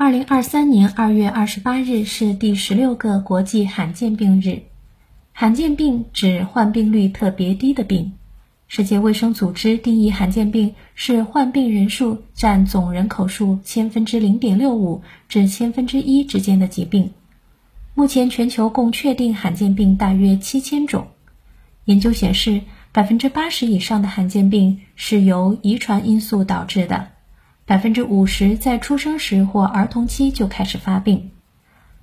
二零二三年二月二十八日是第十六个国际罕见病日。罕见病指患病率特别低的病。世界卫生组织定义罕见病是患病人数占总人口数千分之零点六五至千分之一之间的疾病。目前全球共确定罕见病大约七千种。研究显示，百分之八十以上的罕见病是由遗传因素导致的。百分之五十在出生时或儿童期就开始发病，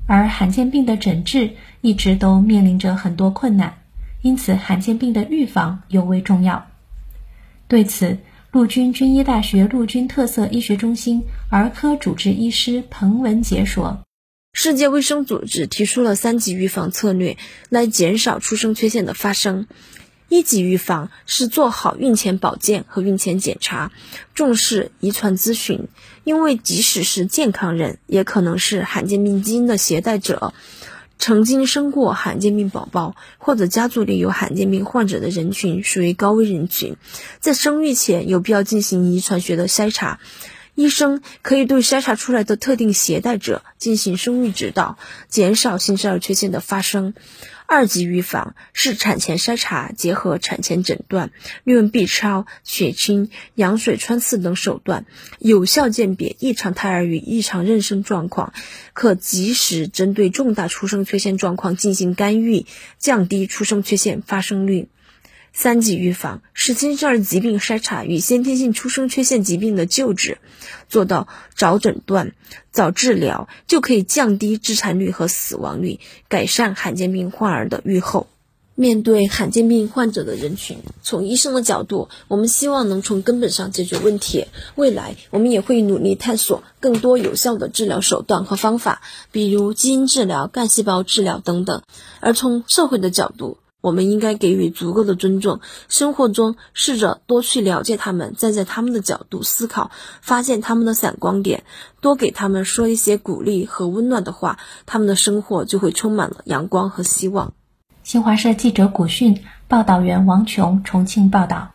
而罕见病的诊治一直都面临着很多困难，因此罕见病的预防尤为重要。对此，陆军军医大学陆军特色医学中心儿科主治医师彭文杰说：“世界卫生组织提出了三级预防策略，来减少出生缺陷的发生。”一级预防是做好孕前保健和孕前检查，重视遗传咨询，因为即使是健康人，也可能是罕见病基因的携带者。曾经生过罕见病宝宝或者家族里有罕见病患者的人群属于高危人群，在生育前有必要进行遗传学的筛查。医生可以对筛查出来的特定携带者进行生育指导，减少新生儿缺陷的发生。二级预防是产前筛查结合产前诊断，利用 B 超、血清、羊水穿刺等手段，有效鉴别异常胎儿与异常妊娠状况，可及时针对重大出生缺陷状况进行干预，降低出生缺陷发生率。三级预防是新生儿疾病筛查与先天性出生缺陷疾病的救治，做到早诊断、早治疗，就可以降低致残率和死亡率，改善罕见病患儿的预后。面对罕见病患者的人群，从医生的角度，我们希望能从根本上解决问题。未来，我们也会努力探索更多有效的治疗手段和方法，比如基因治疗、干细胞治疗等等。而从社会的角度，我们应该给予足够的尊重，生活中试着多去了解他们，站在他们的角度思考，发现他们的闪光点，多给他们说一些鼓励和温暖的话，他们的生活就会充满了阳光和希望。新华社记者古讯，报道员王琼，重庆报道。